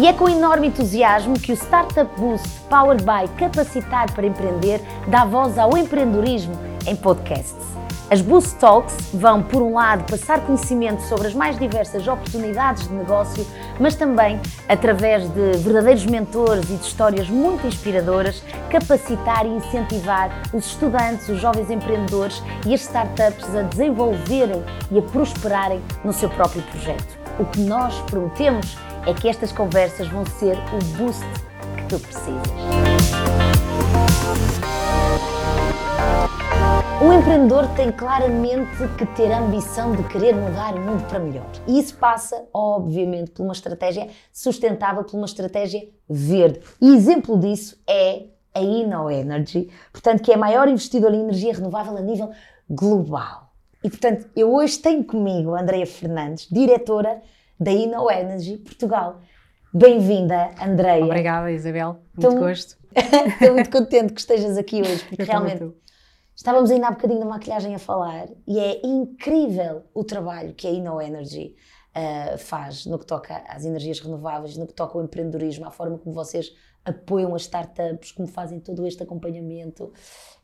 E é com enorme entusiasmo que o Startup Boost Powered by Capacitar para Empreender dá voz ao empreendedorismo em podcasts. As Boost Talks vão, por um lado, passar conhecimento sobre as mais diversas oportunidades de negócio, mas também, através de verdadeiros mentores e de histórias muito inspiradoras, capacitar e incentivar os estudantes, os jovens empreendedores e as startups a desenvolverem e a prosperarem no seu próprio projeto. O que nós prometemos é que estas conversas vão ser o boost que tu precisas. Um empreendedor tem claramente que ter a ambição de querer mudar o mundo para melhor. E isso passa, obviamente, por uma estratégia sustentável, por uma estratégia verde. E exemplo disso é a InnoEnergy, portanto, que é a maior investidora em energia renovável a nível global. E, portanto, eu hoje tenho comigo a Andrea Fernandes, diretora da InnoEnergy Portugal. Bem-vinda, Andreia. Obrigada, Isabel. Muito então, gosto. Estou muito contente que estejas aqui hoje, porque realmente estávamos ainda há bocadinho da maquilhagem a falar e é incrível o trabalho que a InnoEnergy uh, faz no que toca às energias renováveis, no que toca ao empreendedorismo, à forma como vocês apoiam as startups, como fazem todo este acompanhamento.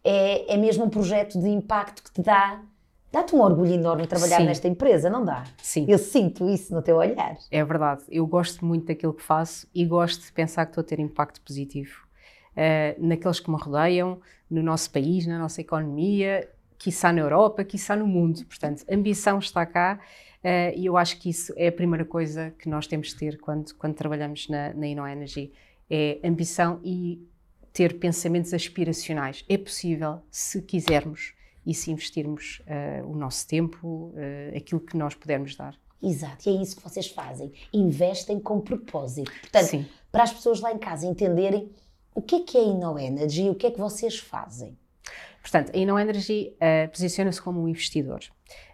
É, é mesmo um projeto de impacto que te dá Dá-te um orgulho enorme trabalhar Sim. nesta empresa, não dá? Sim. Eu sinto isso no teu olhar. É verdade. Eu gosto muito daquilo que faço e gosto de pensar que estou a ter impacto positivo uh, naqueles que me rodeiam, no nosso país, na nossa economia, quiçá na Europa, quiçá no mundo. Portanto, a ambição está cá uh, e eu acho que isso é a primeira coisa que nós temos de ter quando, quando trabalhamos na, na InnoEnergy. É ambição e ter pensamentos aspiracionais. É possível se quisermos e se investirmos uh, o nosso tempo, uh, aquilo que nós pudermos dar. Exato, e é isso que vocês fazem. Investem com propósito. Portanto, Sim. para as pessoas lá em casa entenderem o que é que é a InnoEnergy e o que é que vocês fazem. Portanto, a InnoEnergy uh, posiciona-se como um investidor,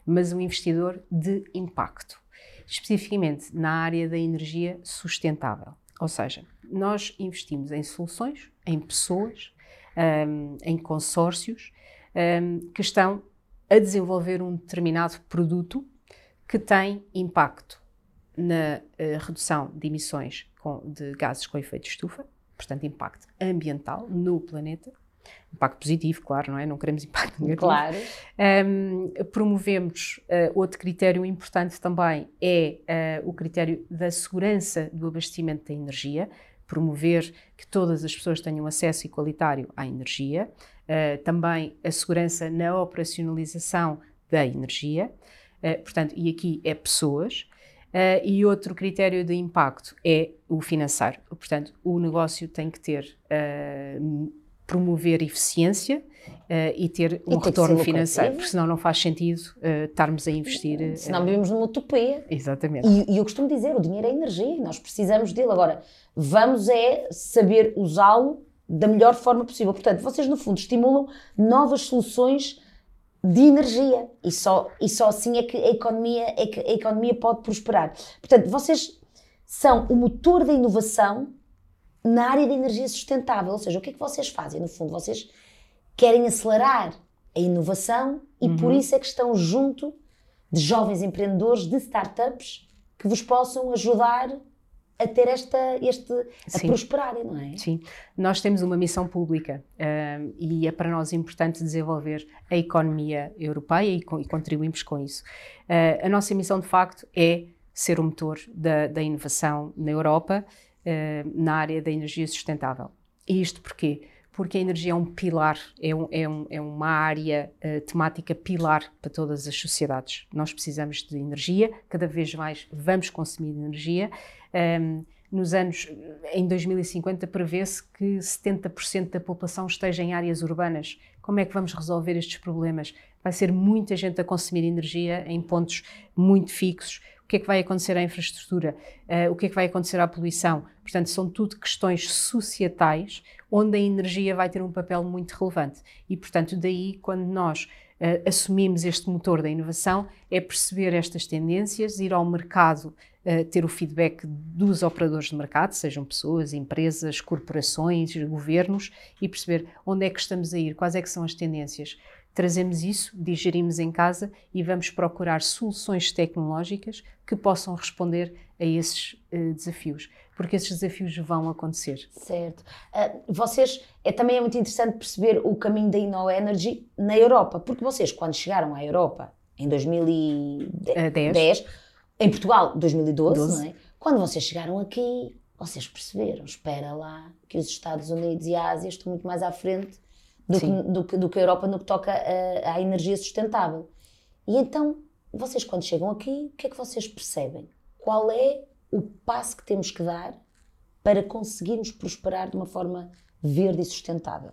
mas um investidor de impacto, especificamente na área da energia sustentável. Ou seja, nós investimos em soluções, em pessoas, um, em consórcios um, que estão a desenvolver um determinado produto que tem impacto na uh, redução de emissões com, de gases com efeito de estufa, portanto, impacto ambiental no planeta. Impacto positivo, claro, não é? Não queremos impacto negativo. Claro. Um, promovemos uh, outro critério importante também é uh, o critério da segurança do abastecimento da energia, promover que todas as pessoas tenham acesso igualitário à energia, uh, também a segurança na operacionalização da energia, uh, portanto, e aqui é pessoas, uh, e outro critério de impacto é o financeiro, portanto, o negócio tem que ter, promover eficiência, Uh, e ter um e retorno financeiro, porque senão não faz sentido uh, estarmos a investir. Uh, senão vivemos numa utopia. Exatamente. E, e, eu costumo dizer, o dinheiro é energia, nós precisamos dele. Agora, vamos é saber usá-lo da melhor forma possível. Portanto, vocês no fundo estimulam novas soluções de energia e só, e só assim é que a economia, é que a economia pode prosperar. Portanto, vocês são o motor da inovação na área da energia sustentável. Ou seja, o que é que vocês fazem? No fundo, vocês querem acelerar a inovação e uhum. por isso é que estão junto de jovens empreendedores, de startups que vos possam ajudar a ter esta, este, a Sim. prosperarem, não é? Sim, nós temos uma missão pública uh, e é para nós importante desenvolver a economia europeia e, e contribuímos com isso. Uh, a nossa missão, de facto, é ser o motor da, da inovação na Europa na área da energia sustentável. E isto porquê? porque a energia é um pilar, é, um, é, um, é uma área uh, temática pilar para todas as sociedades. Nós precisamos de energia, cada vez mais vamos consumir energia. Um, nos anos, em 2050, prevê-se que 70% da população esteja em áreas urbanas. Como é que vamos resolver estes problemas? Vai ser muita gente a consumir energia em pontos muito fixos que é que vai acontecer à infraestrutura, uh, o que é que vai acontecer à poluição. Portanto, são tudo questões societais onde a energia vai ter um papel muito relevante. E, portanto, daí, quando nós uh, assumimos este motor da inovação, é perceber estas tendências, ir ao mercado, uh, ter o feedback dos operadores de mercado, sejam pessoas, empresas, corporações, governos, e perceber onde é que estamos a ir, quais é que são as tendências trazemos isso, digerimos em casa e vamos procurar soluções tecnológicas que possam responder a esses uh, desafios. porque esses desafios vão acontecer. Certo. Uh, vocês, é, também é muito interessante perceber o caminho da InnoEnergy na Europa, porque vocês, quando chegaram à Europa em 2010, uh, em Portugal 2012, 12. não é? Quando vocês chegaram aqui, vocês perceberam, espera lá, que os Estados Unidos e a Ásia estão muito mais à frente do, que, do, que, do que, a Europa no que toca à energia sustentável. E então, vocês quando chegam aqui, o que é que vocês percebem? Qual é o passo que temos que dar para conseguirmos prosperar de uma forma verde e sustentável?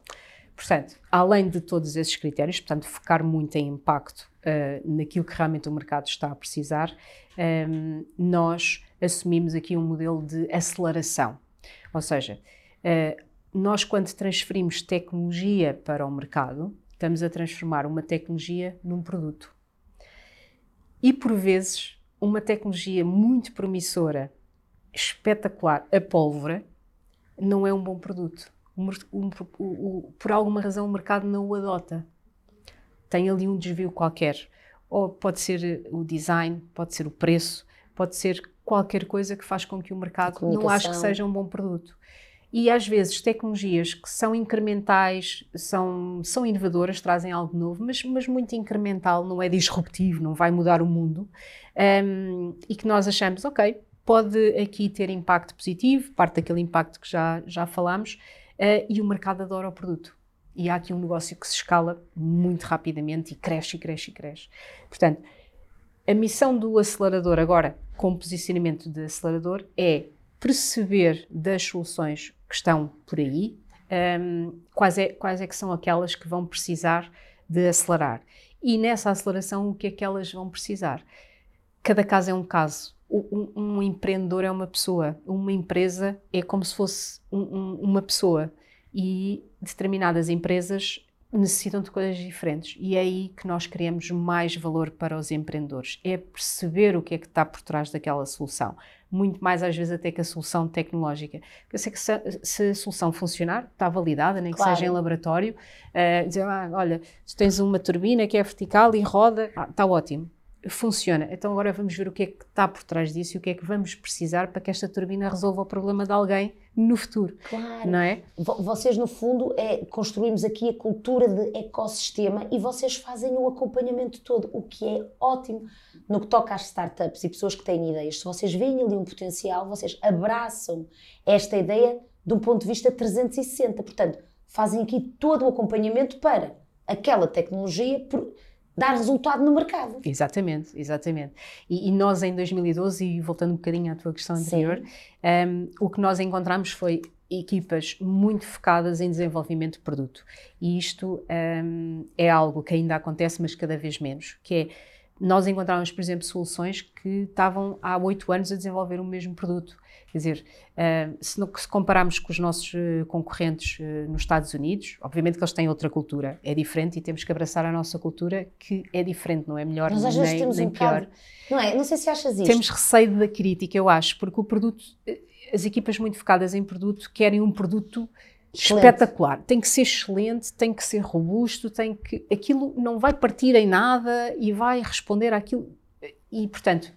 Portanto, além de todos esses critérios, portanto, focar muito em impacto uh, naquilo que realmente o mercado está a precisar, um, ehm, nós assumimos aqui um modelo de aceleração. Ou seja, uh, nós, quando transferimos tecnologia para o mercado, estamos a transformar uma tecnologia num produto. E, por vezes, uma tecnologia muito promissora, espetacular, a pólvora, não é um bom produto. Um, um, um, por alguma razão, o mercado não o adota. Tem ali um desvio qualquer. Ou pode ser o design, pode ser o preço, pode ser qualquer coisa que faz com que o mercado não ache que seja um bom produto. E às vezes tecnologias que são incrementais, são, são inovadoras, trazem algo novo, mas, mas muito incremental, não é disruptivo, não vai mudar o mundo, um, e que nós achamos, ok, pode aqui ter impacto positivo, parte daquele impacto que já, já falámos, uh, e o mercado adora o produto. E há aqui um negócio que se escala muito rapidamente e cresce e cresce e cresce. Portanto, a missão do acelerador agora, com posicionamento de acelerador, é perceber das soluções que estão por aí, um, quais, é, quais é que são aquelas que vão precisar de acelerar. E nessa aceleração, o que é que elas vão precisar? Cada caso é um caso. Um, um empreendedor é uma pessoa, uma empresa é como se fosse um, uma pessoa. E determinadas empresas necessitam de coisas diferentes. E é aí que nós queremos mais valor para os empreendedores. É perceber o que é que está por trás daquela solução. Muito mais, às vezes, até que a solução tecnológica. Eu sei que se, se a solução funcionar, está validada, nem que claro. seja em laboratório, uh, dizer, ah, olha, se tens uma turbina que é vertical e roda, ah, está ótimo funciona. Então agora vamos ver o que é que está por trás disso e o que é que vamos precisar para que esta turbina resolva o problema de alguém no futuro. Claro. Não é? Vocês, no fundo, é, construímos aqui a cultura de ecossistema e vocês fazem o acompanhamento todo, o que é ótimo no que toca às startups e pessoas que têm ideias. Se vocês veem ali um potencial, vocês abraçam esta ideia de um ponto de vista 360. Portanto, fazem aqui todo o acompanhamento para aquela tecnologia dar resultado no mercado. Exatamente, exatamente. E, e, nós em 2012, e voltando um bocadinho à tua questão anterior, um, o que nós encontramos foi equipas muito focadas em desenvolvimento de produto. E isto um, é algo que ainda acontece, mas cada vez menos, que é nós encontrávamos, por exemplo, soluções que estavam há oito anos a desenvolver o mesmo produto. Quer dizer, uh, se, compararmos com os nossos uh, concorrentes uh, nos Estados Unidos, obviamente que eles têm outra cultura, é diferente e temos que abraçar a nossa cultura, que é diferente, não é melhor Nós, às nem, vezes temos nem um pior. Bocado, não é? Não sei se achas isso. Temos receio da crítica, eu acho, porque o produto, as equipas muito focadas em produto querem um produto Excelente. espetacular. Tem que ser excelente, tem que ser robusto, tem que aquilo não vai partir em nada e vai responder àquilo. E portanto,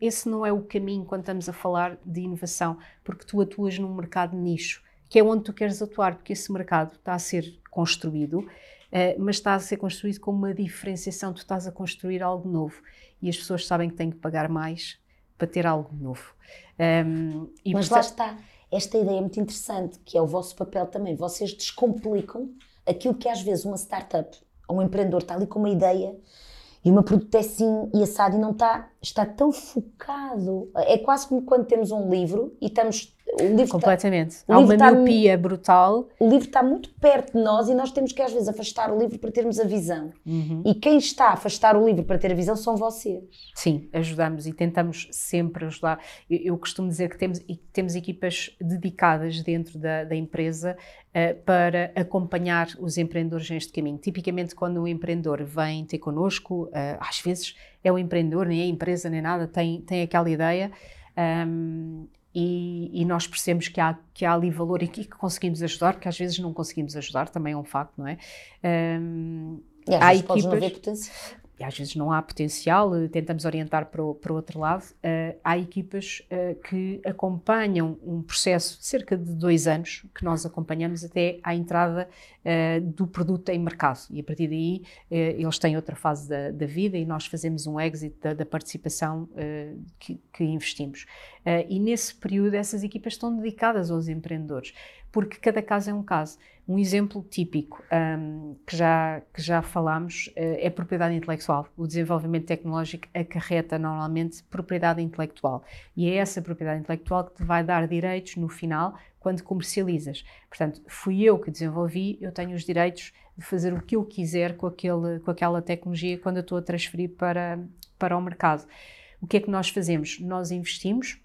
esse não é o caminho quando estamos a falar de inovação, porque tu atuas num mercado nicho, que é onde tu queres atuar, porque esse mercado está a ser construído, eh, mas está a ser construído com uma diferenciação. Tu estás a construir algo novo e as pessoas sabem que têm que pagar mais para ter algo novo. Um, mas lá está esta ideia é muito interessante, que é o vosso papel também. Vocês descomplicam aquilo que às vezes uma startup ou um empreendedor está ali com uma ideia e uma produto é assim e assado e não está, está tão focado. É quase como quando temos um livro e estamos o livro Completamente. Está, Há uma está, miopia brutal. O livro está muito perto de nós e nós temos que às vezes afastar o livro para termos a visão. Uhum. E quem está a afastar o livro para ter a visão são vocês. Sim, ajudamos e tentamos sempre ajudar. Eu, eu costumo dizer que temos, temos equipas dedicadas dentro da, da empresa uh, para acompanhar os empreendedores neste caminho. Tipicamente, quando um empreendedor vem ter connosco, uh, às vezes é o empreendedor, nem é a empresa, nem nada, tem, tem aquela ideia. Um, e, e, nós percebemos que há, que há ali valor e que, conseguimos ajudar, que às vezes não conseguimos ajudar, também é um facto, não é? Um, e às há vezes equipas, não ver potencial. E às vezes não há potencial, eh, tentamos orientar para o, para o outro lado. Uh, há equipas uh, que acompanham um processo de cerca de dois anos, que nós acompanhamos até à entrada uh, do produto em mercado. E a partir daí eles têm outra fase da, da, vida e nós fazemos um exit da, da participação que, que, investimos. e nesse período, essas equipas estão dedicadas aos empreendedores, porque cada caso é um caso. Um exemplo típico um, que, já, que já falámos uh, é propriedade intelectual. O desenvolvimento tecnológico acarreta normalmente propriedade intelectual. E é essa propriedade intelectual que te vai dar direitos no final quando comercializas. Portanto, fui eu que desenvolvi, eu tenho os direitos de fazer o que eu quiser com, aquele, com aquela tecnologia quando eu estou a transferir para, para o mercado. O que é que nós fazemos? Nós investimos,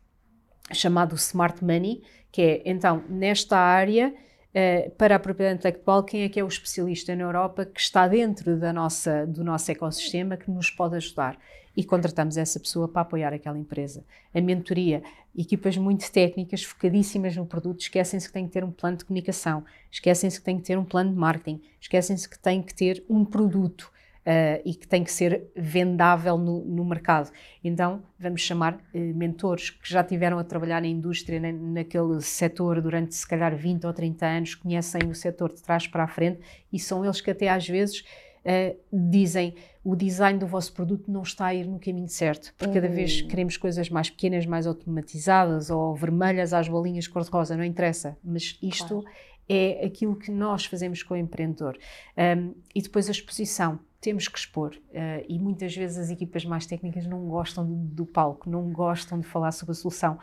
chamado Smart Money, que é então nesta área uh, para a propriedade intelectual, quem é que é o especialista na Europa que está dentro da nossa, do nosso ecossistema que nos pode ajudar. E contratamos essa pessoa para apoiar aquela empresa. A mentoria, equipas muito técnicas, focadíssimas no produto, esquecem-se que têm que ter um plano de comunicação, esquecem-se que têm que ter um plano de marketing, esquecem-se que têm que ter um produto uh, e que tem que ser vendável no, no mercado. Então, vamos chamar uh, mentores que já tiveram a trabalhar na indústria, na, naquele setor durante se calhar 20 ou 30 anos, conhecem o setor de trás para a frente e são eles que até às vezes Uh, dizem o design do vosso produto não está a ir no caminho certo, porque cada vez hum. queremos coisas mais pequenas, mais automatizadas ou vermelhas às bolinhas cor-de-rosa, não interessa, mas isto claro. é aquilo que nós fazemos com o empreendedor. Um, e depois a exposição temos que expor. Uh, e muitas vezes as equipas mais técnicas não gostam do, do palco, não gostam de falar sobre a solução.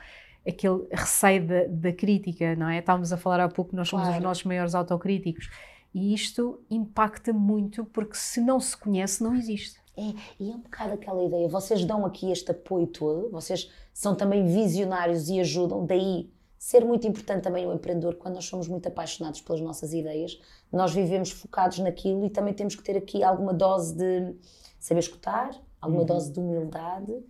Aquele receio da, da crítica, não é? Estávamos a falar há pouco, nós somos claro. os nossos maiores autocríticos. E isto impacta muito, porque se não se conhece, não existe. É, e é um bocado aquela ideia. Vocês dão aqui este apoio todo, vocês são também visionários e ajudam, daí ser muito importante também o empreendedor quando nós somos muito apaixonados pelas nossas ideias. Nós vivemos focados naquilo e também temos que ter aqui alguma dose de saber escutar, alguma uhum. dose de humildade,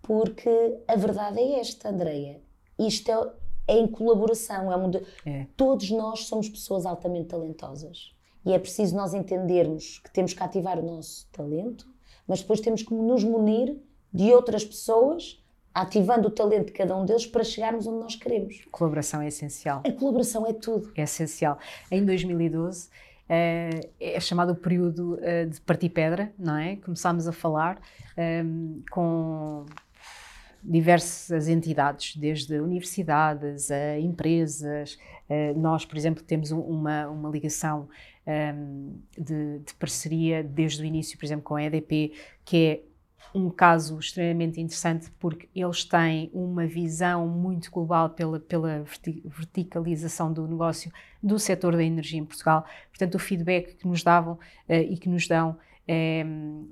porque a verdade é esta, Andreia. Isto é, é em colaboração, é, um de, é todos nós somos pessoas altamente talentosas. E é preciso nós entendermos que temos que ativar o nosso talento, mas depois temos que nos munir de outras pessoas ativando o talento de cada um deles para chegarmos onde nós queremos. A colaboração é essencial. A colaboração é tudo. É essencial. Em 2012 eh, é chamado o período eh, de partir pedra, não é? Começámos a falar ehm, com diversas entidades, desde universidades a empresas. Eh, nós, por exemplo, temos uma, uma ligação um, ehm, de, de, parceria desde o início, por exemplo, com a EDP, que é um caso extremamente interessante porque eles têm uma visão muito global pela, pela verticalização do negócio do setor da energia em Portugal. Portanto, o feedback que nos davam uh, e que nos dão é,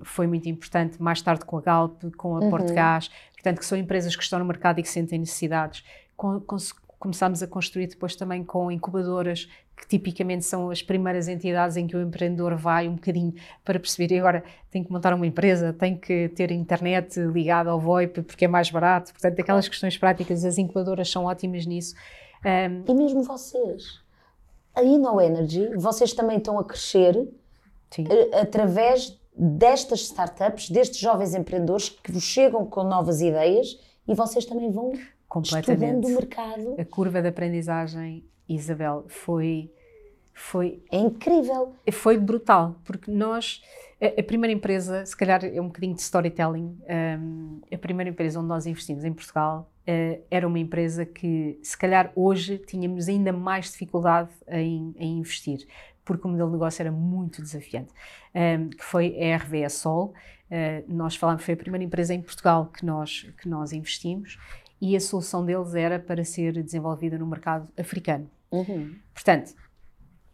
foi muito importante. Mais tarde com a Galp, com a uhum. Portgás, portanto, que são empresas que estão no mercado e que sentem necessidades. Com, com, começámos a construir depois também com incubadoras que tipicamente são as primeiras entidades em que o empreendedor vai um bocadinho para perceber, e agora tem que montar uma empresa, tem que ter internet ligada ao VoIP porque é mais barato, portanto aquelas questões práticas, as incubadoras são ótimas nisso. Um, e mesmo vocês, a InnoEnergy, vocês também estão a crescer Sim. através destas startups, destes jovens empreendedores que vos chegam com novas ideias e vocês também vão estudando o mercado. A curva de aprendizagem Isabel, foi foi é incrível. Foi brutal, porque nós, a, a, primeira empresa, se calhar é um bocadinho de storytelling, um, a primeira empresa onde nós investimos em Portugal uh, era uma empresa que, se calhar hoje, tínhamos ainda mais dificuldade em, em investir, porque o modelo de negócio era muito desafiante, um, que foi a RVE Sol. Uh, nós falamos, foi a primeira empresa em Portugal que nós, que nós investimos e a solução deles era para ser desenvolvida no mercado africano. Uhum. Portanto,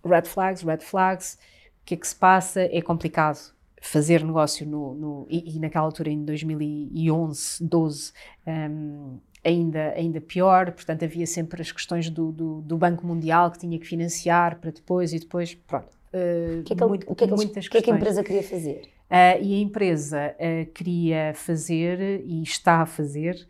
red flags, red flags, o que é que se passa? É complicado fazer negócio no, no e, e, naquela altura, em 2011, 12, um, ainda, ainda pior, portanto havia sempre as questões do, do, do, Banco Mundial que tinha que financiar para depois e depois, pronto. Uh, que é que, muito, o que é que, muitas que, é que a empresa queria fazer? Uh, e a empresa uh, queria fazer e está a fazer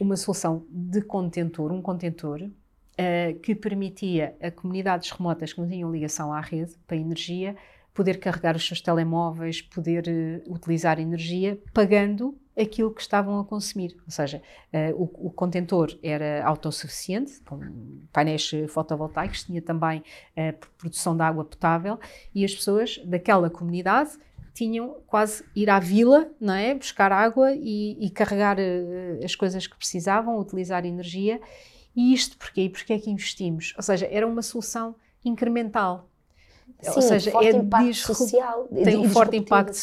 uma solução de contentor, um contentor uh, que permitia a comunidades remotas que não tinham ligação à rede para energia poder carregar os seus telemóveis, poder uh, utilizar energia, pagando aquilo que estavam a consumir. Ou seja, uh, o, o, contentor era autossuficiente, com painéis fotovoltaicos, tinha também uh, produção de água potável e as pessoas daquela comunidade tinham quase ir à vila, não é? buscar água e, e carregar uh, as coisas que precisavam, utilizar energia. E isto porquê? Porque é que investimos? Ou seja, era uma solução incremental. Sim, Ou seja, forte é impacto social. Tem um forte impacto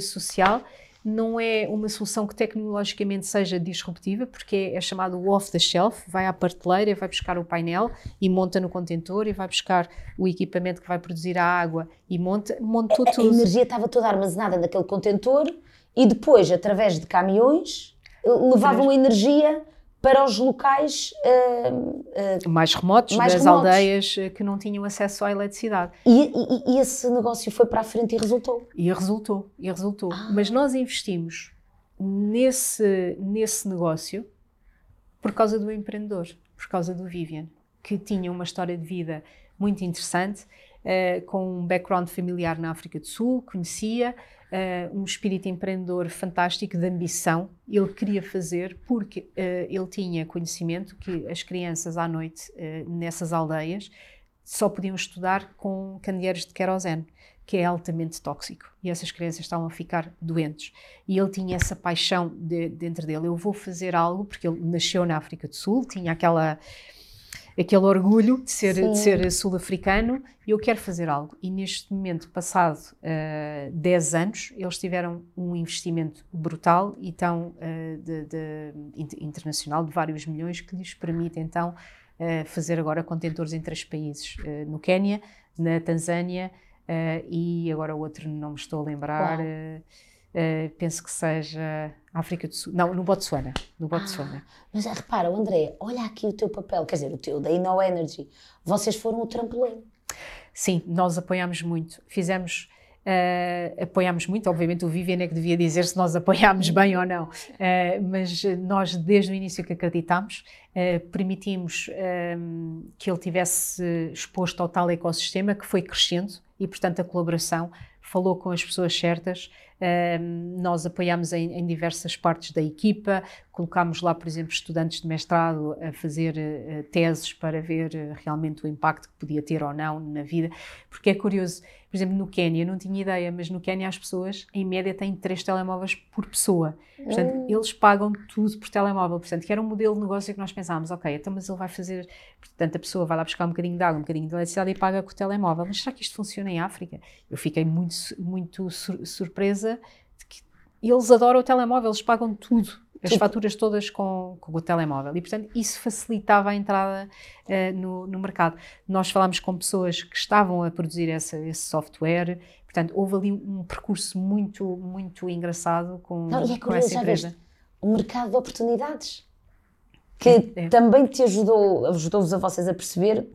social não é uma solução que tecnologicamente seja disruptiva, porque é, chamado off the shelf, vai à prateleira, vai buscar o painel e monta no contentor e vai buscar o equipamento que vai produzir a água e monta, montou a, tudo. A energia estava toda armazenada naquele contentor e depois, através de caminhões, levavam a energia para os locais uh, uh, mais remotos mais das remotos. aldeias eh, que não tinham acesso à eletricidade. E, e, e, esse negócio foi para a frente e resultou? E resultou, e resultou. Ah. Mas nós investimos nesse, nesse negócio por causa do empreendedor, por causa do Vivian, que tinha uma história de vida muito interessante, uh, com um background familiar na África do Sul, conhecia, uh, um espírito empreendedor fantástico de ambição. Ele queria fazer porque uh, ele tinha conhecimento que as crianças à noite uh, nessas aldeias só podiam estudar com candeeiros de querosene, que é altamente tóxico. E essas crianças estavam a ficar doentes. E ele tinha essa paixão de, dentro dele. Eu vou fazer algo, porque ele nasceu na África do Sul, tinha aquela aquele orgulho de ser, de ser sul-africano e eu quero fazer algo. E neste momento, passado uh, eh, 10 anos, eles tiveram um investimento brutal e tão uh, de, de, internacional de vários milhões que lhes permite então uh, fazer agora contentores em três países, uh, no Quénia, na Tanzânia e agora o outro não me estou a lembrar. Penso que seja África do Sul, não, no Botsuana, no Botsuana. Ah, mas repara, André, olha aqui o teu papel, quer dizer, o teu da Inno Energy, vocês foram o trampolim. Sim, nós apoiamos muito, fizemos, uh, apoiamos muito, obviamente o Vivian é que devia dizer se nós apoiámos bem ou não, uh, mas nós desde o início que acreditamos, permitimos que ele tivesse exposto ao tal ecossistema que foi crescendo e portanto a colaboração falou com as pessoas certas nós apoiamos em, em, diversas partes da equipa, colocámos lá, por exemplo, estudantes de mestrado a fazer uh, teses para ver uh, realmente o impacto que podia ter ou não na vida, porque é curioso, por exemplo, no Quênia, não tinha ideia, mas no Quênia as pessoas, em média, têm três telemóveis por pessoa. Portanto, hum. eles pagam tudo por telemóvel. Portanto, que era um modelo de negócio que nós pensámos, ok, então, mas ele vai fazer. Portanto, a pessoa vai lá buscar um bocadinho de água, um bocadinho de eletricidade e paga com o telemóvel. Mas será que isto funciona em África? Eu fiquei muito, muito sur surpresa de que eles adoram o telemóvel, eles pagam tudo as faturas todas com, com, o telemóvel. E, portanto, isso facilitava a entrada uh, no, no, mercado. Nós falámos com pessoas que estavam a produzir essa, esse software, portanto, houve ali um, percurso muito, muito engraçado com, Não, e é curioso, essa empresa. Viste, um mercado de oportunidades que é. também te ajudou, ajudou-vos a vocês a perceber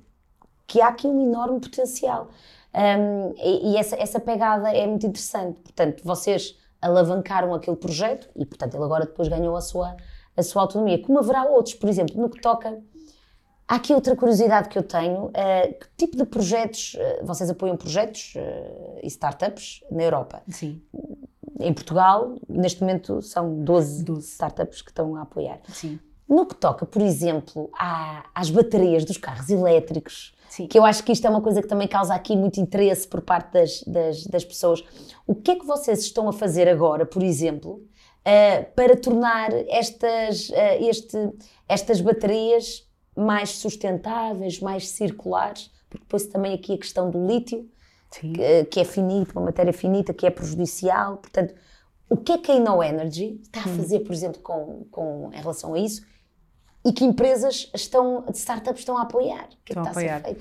que há aqui um enorme potencial. Um, e, e essa, essa pegada é muito interessante. Portanto, vocês alavancaram aquele projeto e, portanto, ele agora depois ganhou a sua, a sua autonomia. Como haverá outros, por exemplo, no que toca. Há aqui outra curiosidade que eu tenho: uh, que tipo de projetos, uh, vocês apoiam projetos uh, e startups na Europa? Sim. Em Portugal, neste momento, são 12, 12. startups que estão a apoiar. Sim. No que toca, por exemplo, à, às baterias dos carros elétricos, Sim. que eu acho que isto é uma coisa que também causa aqui muito interesse por parte das, das, das pessoas. O que é que vocês estão a fazer agora, por exemplo, uh, para tornar estas, uh, este, estas baterias mais sustentáveis, mais circulares? Porque depois também aqui a questão do lítio, que, que, é finito, uma matéria finita, que é prejudicial. Portanto, o que é que a InnoEnergy está a hum. fazer, por exemplo, com, com, em relação a isso? E que empresas estão, de startups estão a apoiar. Que é que está a, apoiar. a?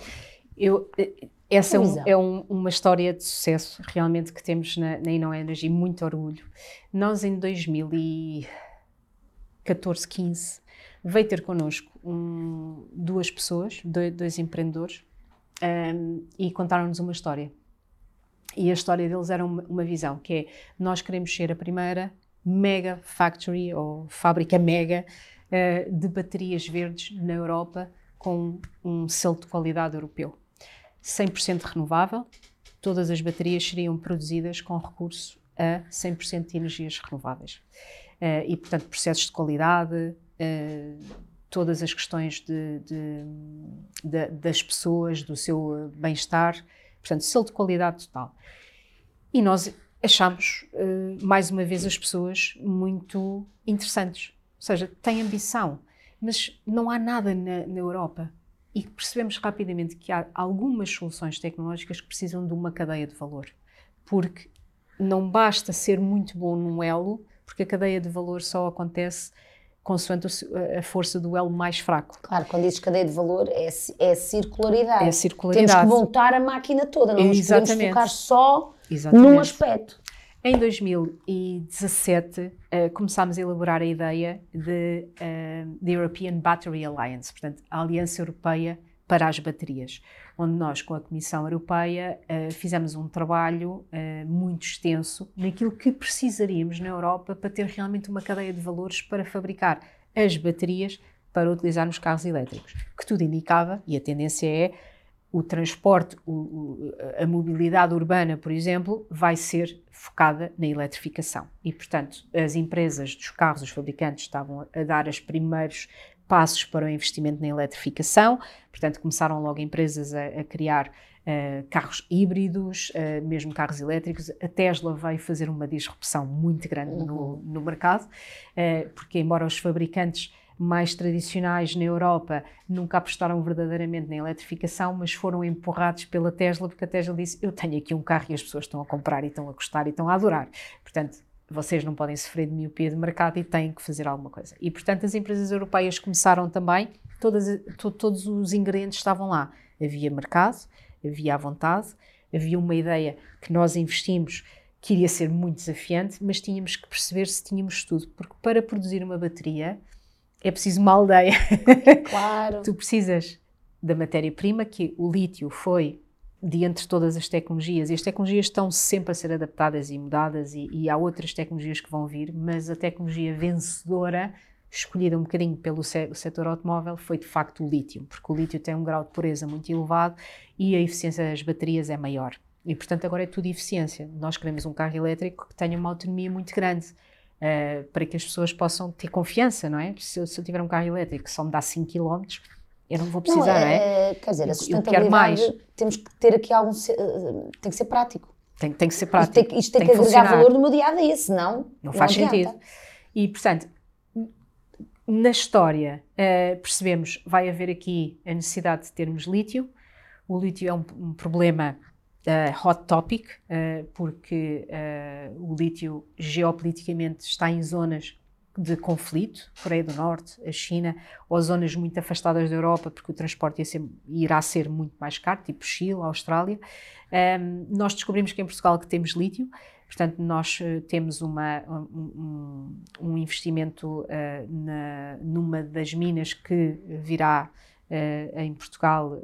Eu, eh, essa é, um, é um, uma história de sucesso realmente que temos na, na InnoEnergy, muito orgulho. Nós em 2014, 15, veio ter connosco um, duas pessoas, dois, dois empreendedores, um, e contaram-nos uma história. E a história deles era uma, uma visão, que é, nós queremos ser a primeira mega factory, ou fábrica mega, uh, de baterias verdes na Europa com um selo de qualidade europeu. 100% renovável, todas as baterias seriam produzidas com recurso a 100% de energias renováveis. Uh, e, portanto, processos de qualidade, uh, todas as questões de, de, de, das pessoas, do seu bem-estar, portanto, selo de qualidade total. E nós achamos, uh, mais uma vez, as pessoas muito interessantes. Ou seja, têm ambição, mas não há nada na, na Europa. E percebemos rapidamente que há algumas soluções tecnológicas que precisam de uma cadeia de valor. Porque não basta ser muito bom num elo, porque a cadeia de valor só acontece consoante a força do elo mais fraco. Claro, quando dizes cadeia de valor é, é circularidade. É a circularidade. Temos que montar a máquina toda, não nos podemos focar só Exatamente. num aspecto. Em 2017, uh, começámos a elaborar a ideia de uh, the European Battery Alliance, portanto, a Aliança Europeia para as Baterias, onde nós, com a Comissão Europeia, uh, fizemos um trabalho muito extenso naquilo que precisaríamos na Europa para ter realmente uma cadeia de valores para fabricar as baterias para utilizar nos carros elétricos, que tudo indicava, e a tendência é o transporte, o, o, a mobilidade urbana, por exemplo, vai ser focada na eletrificação. E, portanto, as empresas dos carros, os fabricantes, estavam a dar os primeiros passos para o investimento na eletrificação, portanto, começaram logo empresas a, a criar uh, carros híbridos, uh, mesmo carros elétricos. A Tesla veio fazer uma disrupção muito grande no, uhum. no mercado, uh, porque, embora os fabricantes mais tradicionais na Europa nunca apostaram verdadeiramente na eletrificação, mas foram empurrados pela Tesla, porque a Tesla disse: Eu tenho aqui um carro e as pessoas estão a comprar e estão a gostar e estão a adorar. Portanto, vocês não podem sofrer de miopia de mercado e têm que fazer alguma coisa. E, portanto, as empresas europeias começaram também, todas, to, todos os ingredientes estavam lá. Havia mercado, havia a vontade, havia uma ideia que nós investimos que iria ser muito desafiante, mas tínhamos que perceber se tínhamos tudo, porque para produzir uma bateria é preciso uma aldeia. Claro. tu precisas da matéria-prima, que o lítio foi de entre todas as tecnologias, e as tecnologias estão sempre a ser adaptadas e mudadas, e, e há outras tecnologias que vão vir, mas a tecnologia vencedora, escolhida um bocadinho pelo setor automóvel, foi de facto o lítio, porque o lítio tem um grau de pureza muito elevado e a eficiência das baterias é maior. E portanto agora é tudo eficiência. Nós queremos um carro elétrico que tenha uma autonomia muito grande. Uh, para que as pessoas possam ter confiança, não é? Se, se eu tiver um carro elétrico que só me dá 5 km, eu não vou precisar, não, é, é? Quer dizer, a sustentabilidade, temos que ter aqui algum, tem que ser prático. Tem, tem que ser prático. Isto tem, isto tem, tem que, que agregar valor no meu dia a dia, senão não, faz sentido. E, portanto, na história, uh, percebemos vai haver aqui a necessidade de termos lítio. O lítio é um, um problema uh, hot topic, uh, porque o lítio geopoliticamente está em zonas de conflito, Coreia do Norte, a China, ou zonas muito afastadas da Europa, porque o transporte ser, irá ser muito mais caro, tipo Chile, Austrália. Um, nós descobrimos que em Portugal que temos lítio, portanto nós uh, temos uma, um, um investimento uh, na, numa das minas que virá uh, em Portugal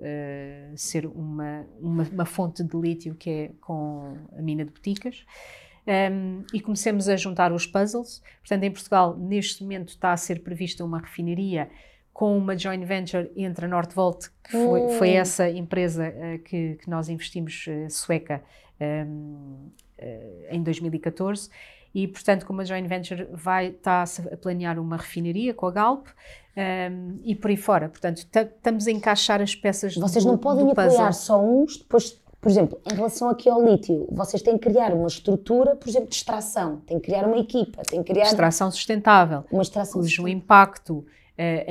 ser uma, uma, uma fonte de lítio que é com a mina de Boticas um, e comecemos a juntar os puzzles. Portanto, em Portugal, neste momento, está a ser prevista uma refinaria com uma joint venture entre a Northvolt, que foi, uh. foi essa empresa uh, que, que, nós investimos, uh, sueca, um, em 2014. E, portanto, como a joint venture vai, está a planear uma refinaria com a Galp um, e por aí fora. Portanto, estamos a encaixar as peças Vocês do, não podem apoiar só uns, depois por exemplo, em relação aqui ao lítio, vocês têm que criar uma estrutura, por exemplo, de extração, têm que criar uma equipa, têm que criar... Extração sustentável, uma extração cujo sustentável. impacto uh,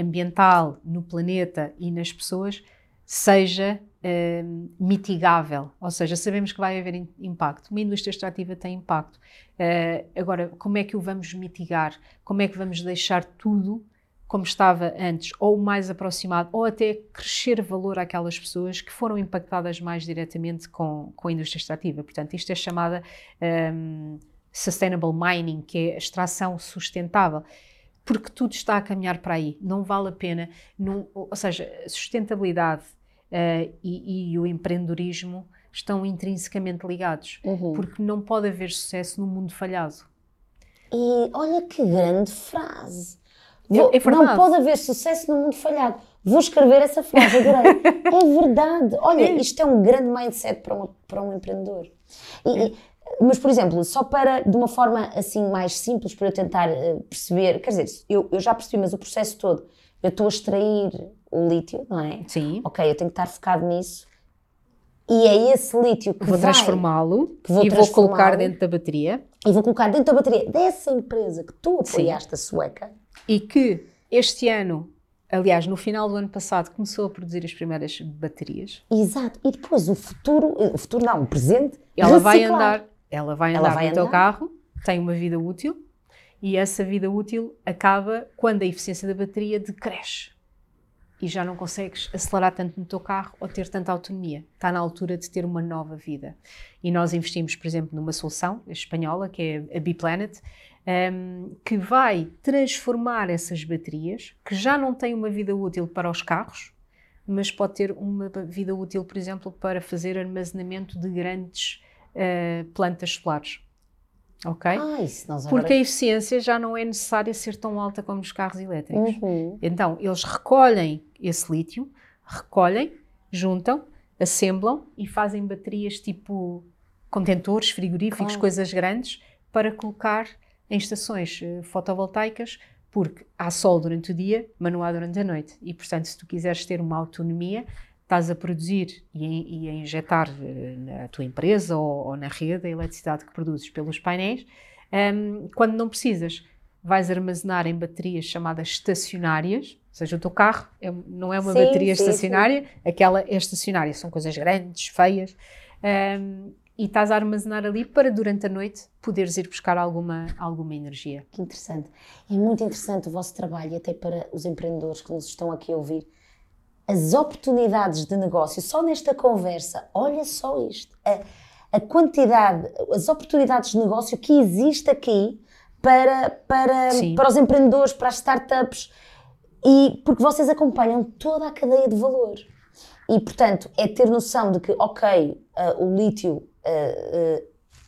ambiental no planeta e nas pessoas seja uh, mitigável, ou seja, sabemos que vai haver impacto. Uma indústria extrativa tem impacto. Uh, agora, como é que o vamos mitigar? Como é que vamos deixar tudo como estava antes, ou mais aproximado, ou até crescer valor àquelas pessoas que foram impactadas mais diretamente com, com a indústria extrativa. Portanto, isto é chamada um, sustainable mining, que é extração sustentável. Porque tudo está a caminhar para aí. Não vale a pena, não, ou seja, sustentabilidade uh, e, e, o empreendedorismo estão intrinsecamente ligados. Uhum. Porque não pode haver sucesso num mundo falhado. E olha que grande frase. Vou, é, é não pode haver sucesso no mundo falhado. Vou escrever essa frase, adorei. é verdade. Olha, isto é um grande mindset para, uma, para um empreendedor. E, e, mas, por exemplo, só para, de uma forma assim mais simples, para eu tentar uh, perceber, quer dizer, eu, eu já percebi, mas o processo todo, eu estou a extrair o lítio, não é? Sim. Ok, eu tenho que estar focado nisso. E é esse lítio que vou transformá-lo e vou colocar dentro da bateria. E vou colocar dentro da bateria dessa empresa que tu apoiaste, a sueca. E que este ano, aliás, no final do ano passado, começou a produzir as primeiras baterias. Exato. E depois o futuro, o futuro não, o presente, ela vai andar, ela vai andar ela vai no andar. teu carro, tem uma vida útil e essa vida útil acaba quando a eficiência da bateria decresce e já não consegues acelerar tanto no teu carro ou ter tanta autonomia. Está na altura de ter uma nova vida. E nós investimos, por exemplo, numa solução espanhola, que é a B-Planet, um, que vai transformar essas baterias, que já não têm uma vida útil para os carros, mas pode ter uma vida útil, por exemplo, para fazer armazenamento de grandes uh, plantas solares. Ok? Ah, isso nós agora... Porque a eficiência já não é necessária ser tão alta como nos carros elétricos. Uhum. Então, eles recolhem esse lítio, recolhem, juntam, assemblam e fazem baterias tipo contentores, frigoríficos, claro. coisas grandes, para colocar em estações uh, fotovoltaicas, porque há sol durante o dia, mas não há durante a noite. E, portanto, se tu quiseres ter uma autonomia, estás a produzir e a, e a injetar uh, na tua empresa ou, ou, na rede a eletricidade que produzes pelos painéis, um, quando não precisas, vais armazenar em baterias chamadas estacionárias, ou seja, o teu carro é, não é uma sim, bateria sim, estacionária, sim. aquela é estacionária, são coisas grandes, feias, um, e estás a armazenar ali para durante a noite poderes ir buscar alguma, alguma energia. Que interessante. É muito interessante o vosso trabalho, até para os empreendedores que nos estão aqui a ouvir as oportunidades de negócio, só nesta conversa, olha só isto, a, a quantidade, as oportunidades de negócio que existe aqui para, para, para os empreendedores, para as startups, e porque vocês acompanham toda a cadeia de valor. E, portanto, é ter noção de que, ok, uh, o lítio uh, uh,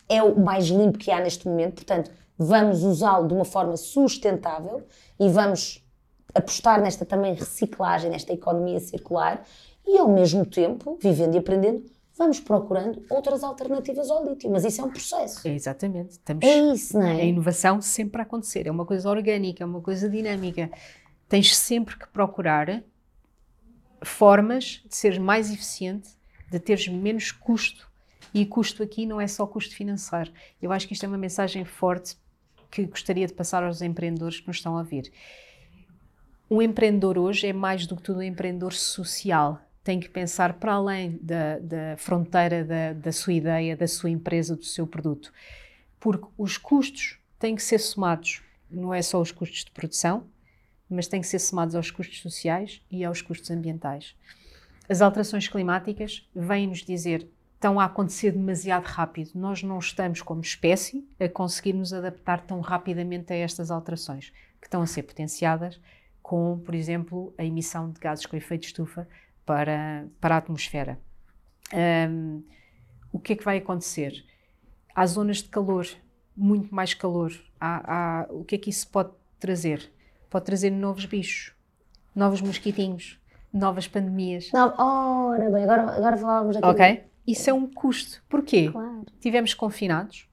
é o mais limpo que há neste momento, portanto, vamos usá-lo de uma forma sustentável e vamos apostar nesta também reciclagem, nesta economia circular e ao mesmo tempo, vivendo e aprendendo, vamos procurando outras alternativas ao lítio, mas isso é um processo. É, exatamente. Estamos, é isso, não é? A inovação sempre a acontecer, é uma coisa orgânica, é uma coisa dinâmica. Tens sempre que procurar formas de seres mais eficiente, de teres menos custo. E custo aqui não é só custo financeiro. Eu acho que isto é uma mensagem forte que gostaria de passar aos empreendedores que nos estão a ouvir um empreendedor hoje é mais do que tudo um empreendedor social. Tem que pensar para além da, da fronteira da, da sua ideia, da sua empresa, do seu produto. Porque os custos têm que ser somados, não é só os custos de produção, mas têm que ser somados aos custos sociais e aos custos ambientais. As alterações climáticas vêm-nos dizer estão a acontecer demasiado rápido. Nós não estamos, como espécie, a conseguir nos adaptar tão rapidamente a estas alterações, que estão a ser potenciadas com, por exemplo, a emissão de gases com efeito de estufa para, para a atmosfera. Um, o que é que vai acontecer? Há zonas de calor, muito mais calor. Há, há, o que é que isso pode trazer? Pode trazer novos bichos, novos mosquitinhos, novas pandemias. Não, ora bem, agora, agora falávamos aqui. Ok. Isso é um custo. Porquê? Claro. Tivemos confinados,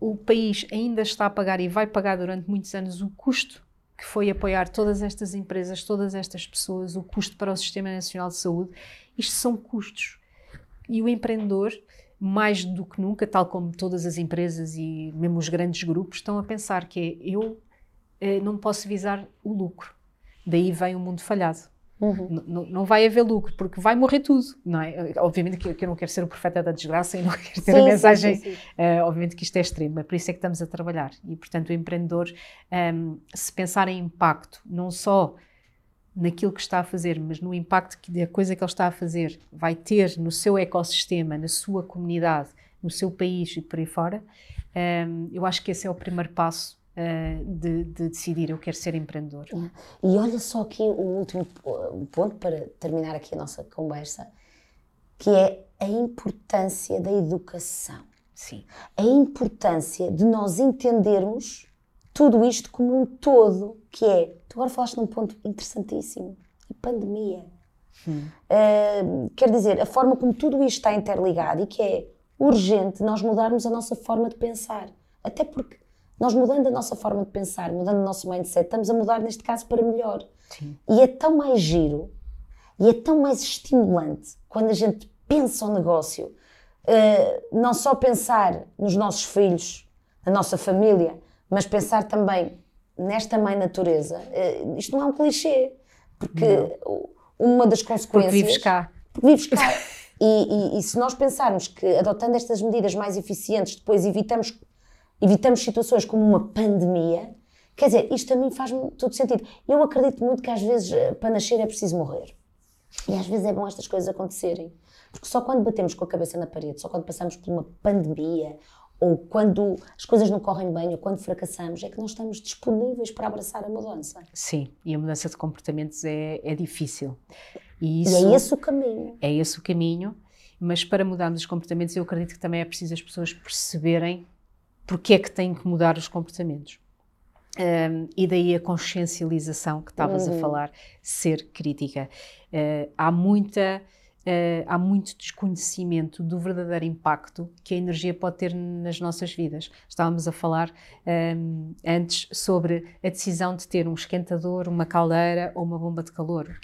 o país ainda está a pagar e vai pagar durante muitos anos o custo que foi apoiar todas estas empresas, todas estas pessoas, o custo para o Sistema Nacional de Saúde. Isto são custos. E o empreendedor, mais do que nunca, tal como todas as empresas e mesmo os grandes grupos, estão a pensar que é, eu eh, não posso visar o lucro. Daí vem o mundo falhado. Uhum. Não, vai haver lucro, porque vai morrer tudo, não é? Obviamente que, que eu não quero ser o profeta da desgraça e não quero ter sim, a mensagem, sim, sim, uh, obviamente que isto é extremo, é por isso é que estamos a trabalhar. E, portanto, o empreendedor, um, ehm, se pensar em impacto, não só naquilo que está a fazer, mas no impacto que a coisa que ele está a fazer vai ter no seu ecossistema, na sua comunidade, no seu país e por aí fora, um, ehm, eu acho que esse é o primeiro passo de, de, decidir eu quero ser empreendedor. E olha só aqui o último ponto para terminar aqui a nossa conversa, que é a importância da educação. Sim. A importância de nós entendermos tudo isto como um todo, que é, tu agora falaste num ponto interessantíssimo, e pandemia. Hum. Uh, quer dizer, a forma como tudo isto está interligado e que é urgente nós mudarmos a nossa forma de pensar. Até porque nós mudando a nossa forma de pensar, mudando o nosso mindset, estamos a mudar neste caso para melhor. Sim. E é tão mais giro e é tão mais estimulante quando a gente pensa o negócio, uh, não só pensar nos nossos filhos, na nossa família, mas pensar também nesta mãe natureza. Uh, isto não é um clichê, porque não. uma das consequências. Porque vives cá. Porque vives cá. e, e, e se nós pensarmos que adotando estas medidas mais eficientes, depois evitamos evitamos situações como uma pandemia, quer dizer, isto também faz todo sentido. Eu acredito muito que às vezes eh, para nascer é preciso morrer. E às vezes é bom estas coisas acontecerem. Porque só quando batemos com a cabeça na parede, só quando passamos por uma pandemia, ou quando as coisas não correm bem, ou quando fracassamos, é que nós estamos disponíveis para abraçar a mudança. Sim, e a mudança de comportamentos é, é difícil. E, isso, e é esse o caminho. É esse o caminho, mas para mudarmos os comportamentos, eu acredito que também é preciso as pessoas perceberem porque é que têm que mudar os comportamentos. Um, e daí a consciencialização que estavas uhum. a falar, ser crítica. Uh, há muita. Uh, há muito desconhecimento do verdadeiro impacto que a energia pode ter nas nossas vidas. Estávamos a falar um, antes sobre a decisão de ter um esquentador, uma caldeira ou uma bomba de calor.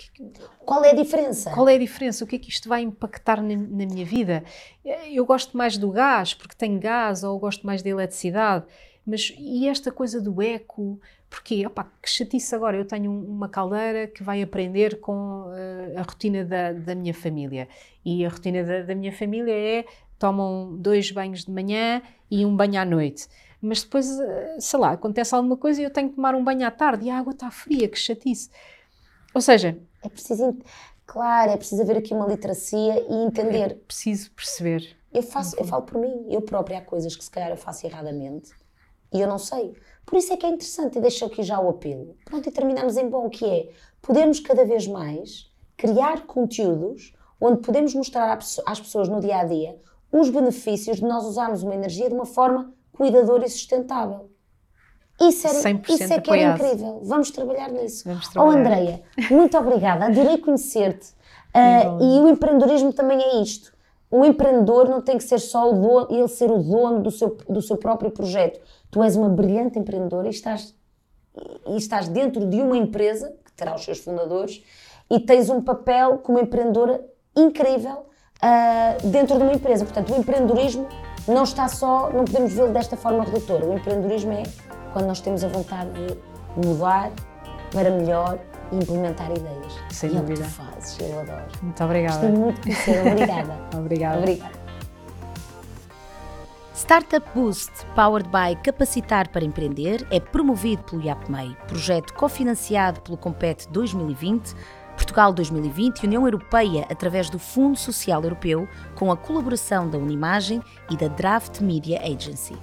Qual é a diferença? Qual é a diferença? O que é que isto vai impactar na, na minha vida? Eu gosto mais do gás, porque tenho gás, ou gosto mais da eletricidade. Mas e esta coisa do eco? Porque, opa, que chatice agora, eu tenho uma caldeira que vai aprender com uh, a rotina da, da, minha família. E a rotina da, da, minha família é, tomam dois banhos de manhã e um banho à noite. Mas depois, uh, sei lá, acontece alguma coisa e eu tenho que tomar um banho à tarde e a água está fria, que chatice. Ou seja... É preciso... Claro, é preciso haver aqui uma literacia e entender. É preciso perceber. Eu, faço, eu falo por mim, eu própria há coisas que se calhar eu faço erradamente e eu não sei. Por isso é que é interessante, e deixo aqui já o apelo. Pronto, e terminamos em bom, que é podermos cada vez mais criar conteúdos onde podemos mostrar às pessoas no dia a dia os benefícios de nós usarmos uma energia de uma forma cuidadora e sustentável. Isso, era, isso é que era incrível. Vamos trabalhar nisso. Vamos trabalhar. Oh, Andreia, muito obrigada. Adorei conhecer-te. Uh, e o empreendedorismo também é isto. O empreendedor não tem que ser só o dono, ele ser o dono do seu, do seu próprio projeto. Tu és uma brilhante empreendedora e estás, e estás dentro de uma empresa, que terá os seus fundadores, e tens um papel como empreendedora incrível uh, dentro de uma empresa. Portanto, o empreendedorismo não está só, não podemos vê-lo desta forma redutora. O empreendedorismo é quando nós temos a vontade de mudar para melhor implementar ideias. Sem e dúvida. É o que tu fazes, eu adoro. Muito obrigada. Gostei muito conhecer. Obrigada. obrigada. Obrigada. Startup Boost, powered by Capacitar para Empreender, é promovido pelo IAPMEI, projeto cofinanciado pelo Compete 2020, Portugal 2020 e União Europeia através do Fundo Social Europeu, com a colaboração da Unimagem e da Draft Media Agency.